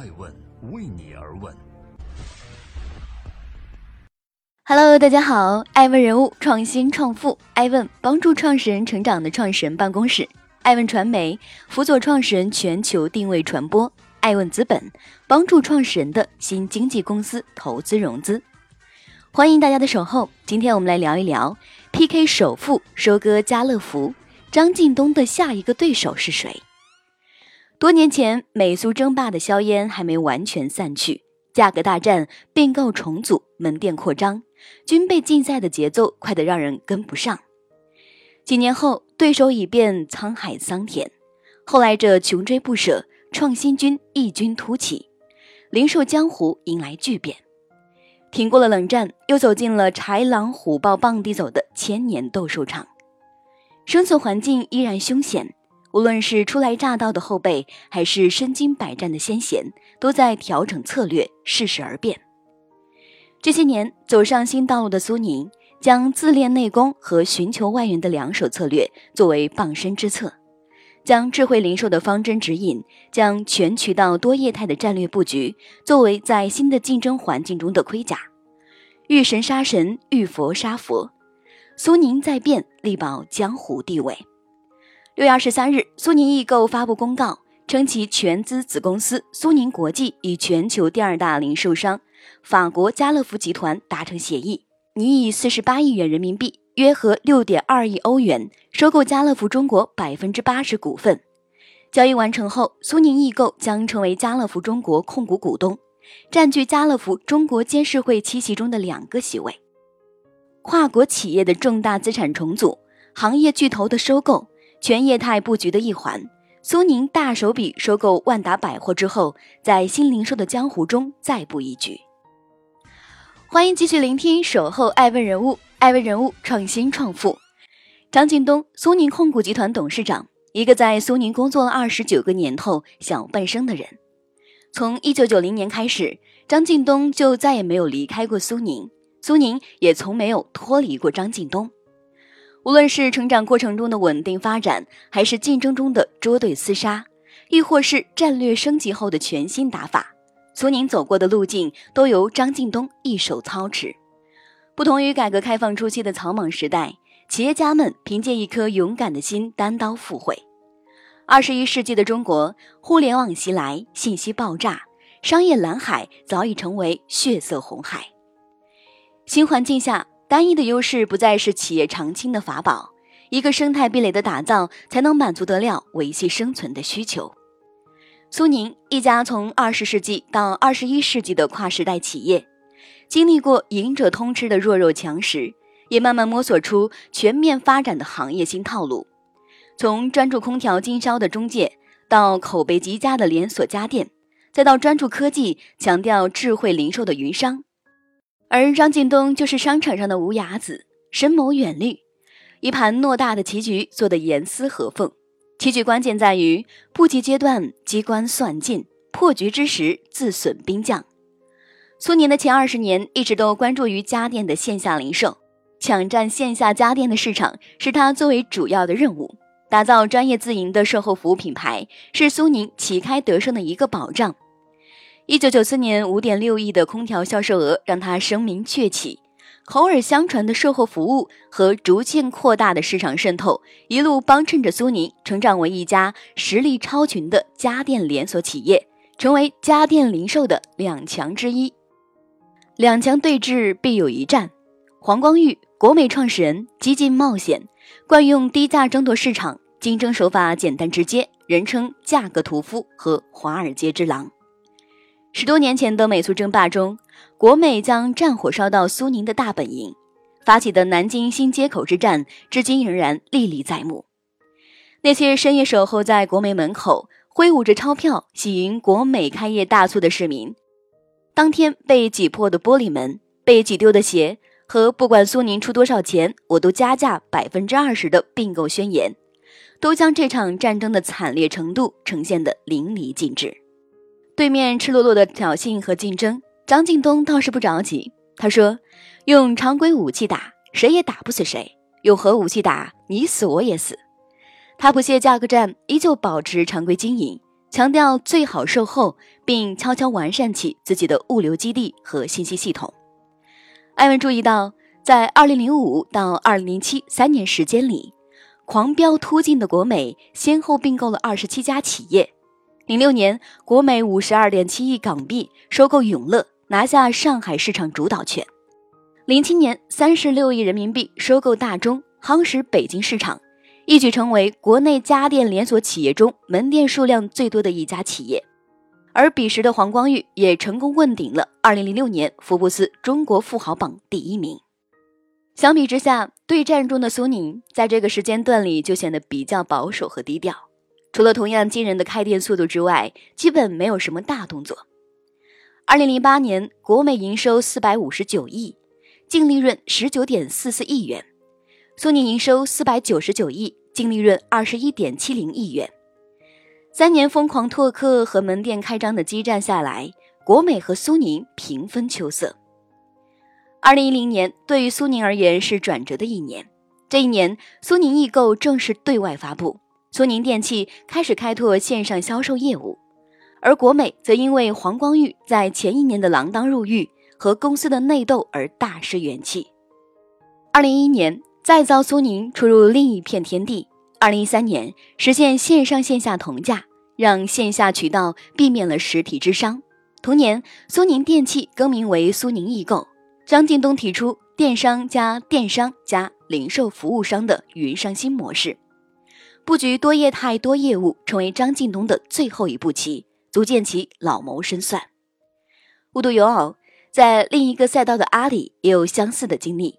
爱问为你而问。Hello，大家好，爱问人物创新创富，爱问帮助创始人成长的创始人办公室，爱问传媒辅佐创始人全球定位传播，爱问资本帮助创始人的新经纪公司投资融资。欢迎大家的守候，今天我们来聊一聊 PK 首富收割家乐福，张近东的下一个对手是谁？多年前，美苏争霸的硝烟还没完全散去，价格大战、并购重组、门店扩张，军备竞赛的节奏快得让人跟不上。几年后，对手已变沧海桑田，后来者穷追不舍，创新军异军突起，零售江湖迎来巨变。挺过了冷战，又走进了豺狼虎豹傍地走的千年斗兽场，生存环境依然凶险。无论是初来乍到的后辈，还是身经百战的先贤，都在调整策略，适时而变。这些年走上新道路的苏宁，将自练内功和寻求外援的两手策略作为傍身之策，将智慧零售的方针指引，将全渠道多业态的战略布局作为在新的竞争环境中的盔甲。遇神杀神，遇佛杀佛，苏宁在变，力保江湖地位。六月二十三日，苏宁易购发布公告，称其全资子公司苏宁国际与全球第二大零售商法国家乐福集团达成协议，拟以四十八亿元人民币（约合六点二亿欧元）收购家乐福中国百分之八十股份。交易完成后，苏宁易购将成为家乐福中国控股股东，占据家乐福中国监事会七席中的两个席位。跨国企业的重大资产重组，行业巨头的收购。全业态布局的一环，苏宁大手笔收购万达百货之后，在新零售的江湖中再布一局。欢迎继续聆听《守候爱问人物》，爱问人物创新创富。张近东，苏宁控股集团董事长，一个在苏宁工作了二十九个年头小半生的人。从一九九零年开始，张近东就再也没有离开过苏宁，苏宁也从没有脱离过张近东。无论是成长过程中的稳定发展，还是竞争中的捉对厮杀，亦或是战略升级后的全新打法，苏宁走过的路径都由张近东一手操持。不同于改革开放初期的草莽时代，企业家们凭借一颗勇敢的心单刀赴会。二十一世纪的中国，互联网袭来，信息爆炸，商业蓝海早已成为血色红海。新环境下。单一的优势不再是企业长青的法宝，一个生态壁垒的打造才能满足得了维系生存的需求。苏宁一家从二十世纪到二十一世纪的跨时代企业，经历过赢者通吃的弱肉强食，也慢慢摸索出全面发展的行业新套路。从专注空调经销的中介，到口碑极佳的连锁家电，再到专注科技、强调智慧零售的云商。而张近东就是商场上的无崖子，深谋远虑，一盘偌大的棋局做得严丝合缝。棋局关键在于布局阶段机关算尽，破局之时自损兵将。苏宁的前二十年一直都关注于家电的线下零售，抢占线下家电的市场是他作为主要的任务。打造专业自营的售后服务品牌是苏宁旗开得胜的一个保障。一九九四年，五点六亿的空调销售额让他声名鹊起。口耳相传的售后服务和逐渐扩大的市场渗透，一路帮衬着苏宁成长为一家实力超群的家电连锁企业，成为家电零售的两强之一。两强对峙必有一战。黄光裕，国美创始人，激进冒险，惯用低价争夺市场，竞争手法简单直接，人称价格屠夫和华尔街之狼。十多年前的美苏争霸中，国美将战火烧到苏宁的大本营，发起的南京新街口之战，至今仍然历历在目。那些深夜守候在国美门口，挥舞着钞票喜迎国美开业大促的市民，当天被挤破的玻璃门、被挤丢的鞋和不管苏宁出多少钱，我都加价百分之二十的并购宣言，都将这场战争的惨烈程度呈现得淋漓尽致。对面赤裸裸的挑衅和竞争，张近东倒是不着急。他说：“用常规武器打，谁也打不死谁；用核武器打，你死我也死。”他不屑价格战，依旧保持常规经营，强调最好售后，并悄悄完善起自己的物流基地和信息系统。艾文注意到，在2005到2007三年时间里，狂飙突进的国美先后并购了27家企业。06年，国美52.7亿港币收购永乐，拿下上海市场主导权。零七年，三十六亿人民币收购大中，夯实北京市场，一举成为国内家电连锁企业中门店数量最多的一家企业。而彼时的黄光裕也成功问鼎了二零零六年福布斯中国富豪榜第一名。相比之下，对战中的苏宁在这个时间段里就显得比较保守和低调，除了同样惊人的开店速度之外，基本没有什么大动作。二零零八年，国美营收四百五十九亿。净利润十九点四四亿元，苏宁营收四百九十九亿，净利润二十一点七零亿元。三年疯狂拓客和门店开张的激战下来，国美和苏宁平分秋色。二零一零年对于苏宁而言是转折的一年，这一年苏宁易购正式对外发布，苏宁电器开始开拓线上销售业务，而国美则因为黄光裕在前一年的锒铛入狱。和公司的内斗而大失元气。二零一一年，再遭苏宁出入另一片天地。二零一三年，实现线上线下同价，让线下渠道避免了实体之伤。同年，苏宁电器更名为苏宁易购。张近东提出电商加电商加零售服务商的云上新模式，布局多业态多业务，成为张近东的最后一步棋，足见其老谋深算。无独有偶。在另一个赛道的阿里也有相似的经历，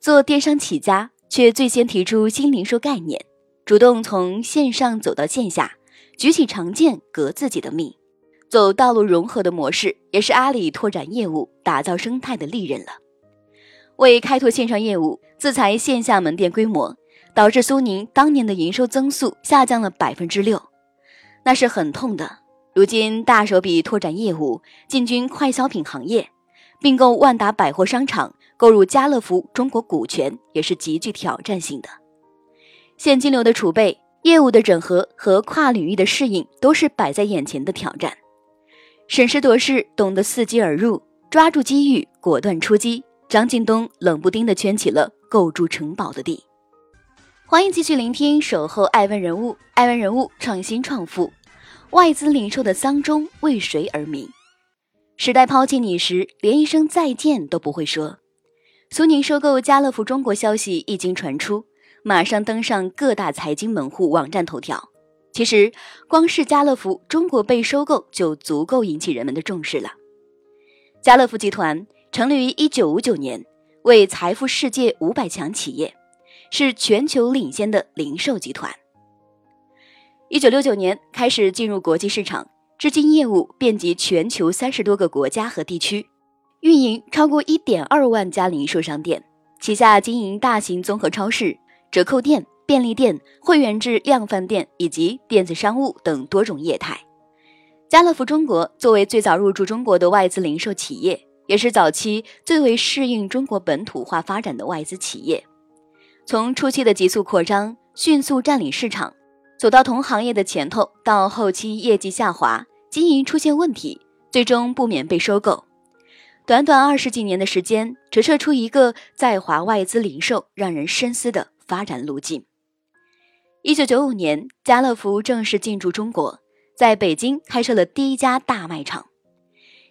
做电商起家，却最先提出新零售概念，主动从线上走到线下，举起长剑革自己的命，走道路融合的模式，也是阿里拓展业务、打造生态的利刃了。为开拓线上业务，自裁线下门店规模，导致苏宁当年的营收增速下降了百分之六，那是很痛的。如今大手笔拓展业务，进军快消品行业。并购万达百货商场，购入家乐福中国股权，也是极具挑战性的。现金流的储备、业务的整合和跨领域的适应，都是摆在眼前的挑战。审时度势，懂得伺机而入，抓住机遇，果断出击。张近东冷不丁地圈起了构筑城堡的地。欢迎继续聆听《守候爱问人物》，爱问人物创新创富，外资零售的丧钟为谁而鸣？时代抛弃你时，连一声再见都不会说。苏宁收购家乐福中国消息一经传出，马上登上各大财经门户网站头条。其实，光是家乐福中国被收购就足够引起人们的重视了。家乐福集团成立于一九五九年，为财富世界五百强企业，是全球领先的零售集团。一九六九年开始进入国际市场。至今业务遍及全球三十多个国家和地区，运营超过一点二万家零售商店，旗下经营大型综合超市、折扣店、便利店、会员制量贩店以及电子商务等多种业态。家乐福中国作为最早入驻中国的外资零售企业，也是早期最为适应中国本土化发展的外资企业，从初期的急速扩张、迅速占领市场，走到同行业的前头，到后期业绩下滑。经营出现问题，最终不免被收购。短短二十几年的时间，折射出一个在华外资零售让人深思的发展路径。一九九五年，家乐福正式进驻中国，在北京开设了第一家大卖场。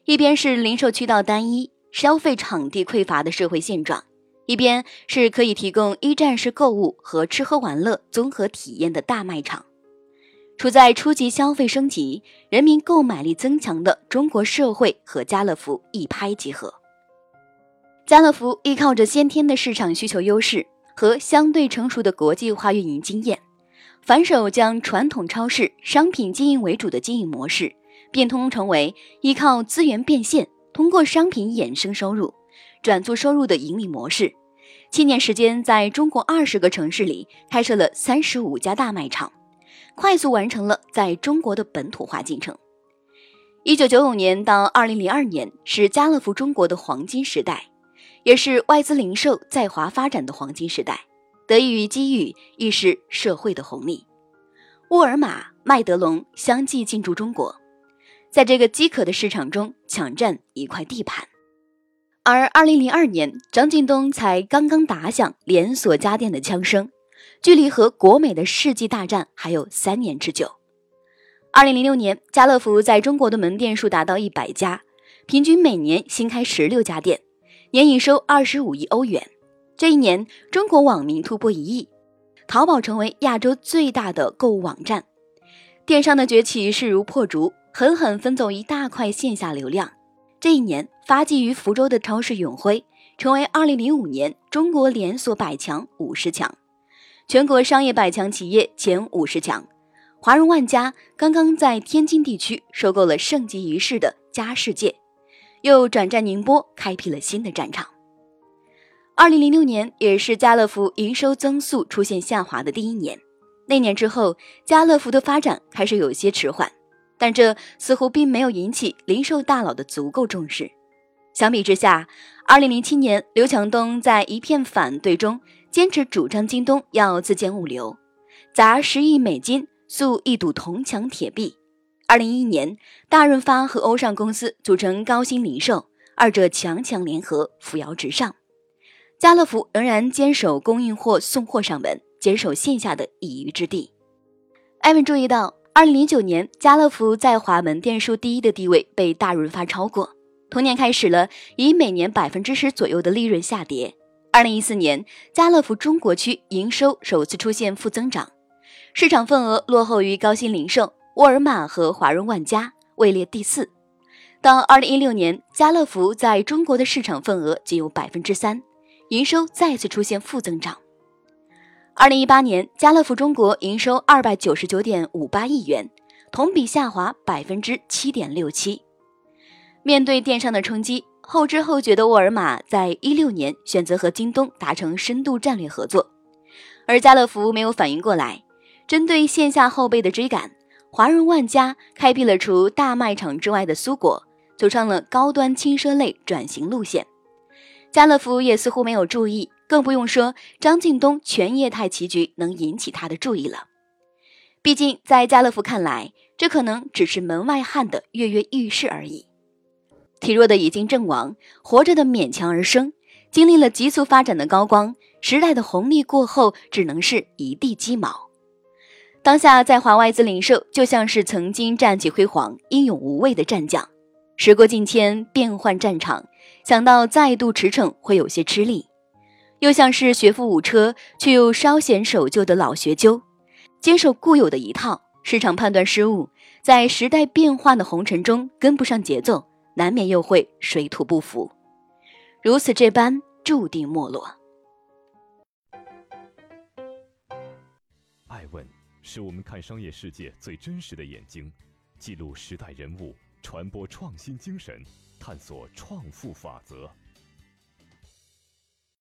一边是零售渠道单一、消费场地匮乏的社会现状，一边是可以提供一站式购物和吃喝玩乐综合体验的大卖场。处在初级消费升级、人民购买力增强的中国社会和家乐福一拍即合。家乐福依靠着先天的市场需求优势和相对成熟的国际化运营经验，反手将传统超市商品经营为主的经营模式变通成为依靠资源变现、通过商品衍生收入转做收入的盈利模式。七年时间，在中国二十个城市里开设了三十五家大卖场。快速完成了在中国的本土化进程。一九九五年到二零零二年是家乐福中国的黄金时代，也是外资零售在华发展的黄金时代。得益于机遇，亦是社会的红利。沃尔玛、麦德龙相继进驻中国，在这个饥渴的市场中抢占一块地盘。而2002年，张近东才刚刚打响连锁家电的枪声，距离和国美的世纪大战还有三年之久。2006年，家乐福在中国的门店数达到一百家，平均每年新开十六家店，年营收二十五亿欧元。这一年，中国网民突破一亿，淘宝成为亚洲最大的购物网站。电商的崛起势如破竹，狠狠分走一大块线下流量。这一年，发迹于福州的超市永辉成为2005年中国连锁百强五十强，全国商业百强企业前五十强。华润万家刚刚在天津地区收购了盛极一时的家世界，又转战宁波，开辟了新的战场。二零零六年也是家乐福营收增速出现下滑的第一年。那年之后，家乐福的发展开始有些迟缓，但这似乎并没有引起零售大佬的足够重视。相比之下，二零零七年，刘强东在一片反对中坚持主张京东要自建物流，砸十亿美金塑一堵铜墙铁壁。二零一一年，大润发和欧尚公司组成高新零售，二者强强联合，扶摇直上。家乐福仍然坚守供应货、送货上门，坚守线下的一隅之地。艾文注意到，二零零九年家乐福在华门店数第一的地位被大润发超过，同年开始了以每年百分之十左右的利润下跌。二零一四年，家乐福中国区营收首次出现负增长，市场份额落后于高新零售、沃尔玛和华润万家，位列第四。到二零一六年，家乐福在中国的市场份额仅有百分之三。营收再次出现负增长。二零一八年，家乐福中国营收二百九十九点五八亿元，同比下滑百分之七点六七。面对电商的冲击，后知后觉的沃尔玛在一六年选择和京东达成深度战略合作，而家乐福没有反应过来。针对线下后辈的追赶，华润万家开辟了除大卖场之外的苏果，走上了高端轻奢类转型路线。家乐福也似乎没有注意，更不用说张近东全业态棋局能引起他的注意了。毕竟在家乐福看来，这可能只是门外汉的跃跃欲试而已。体弱的已经阵亡，活着的勉强而生，经历了急速发展的高光时代的红利过后，只能是一地鸡毛。当下在华外资零售，就像是曾经战绩辉煌、英勇无畏的战将。时过境迁，变换战场，想到再度驰骋会有些吃力，又像是学富五车却又稍显守旧的老学究，坚守固有的一套，市场判断失误，在时代变化的红尘中跟不上节奏，难免又会水土不服，如此这般注定没落。爱问是我们看商业世界最真实的眼睛，记录时代人物。传播创新精神，探索创富法则。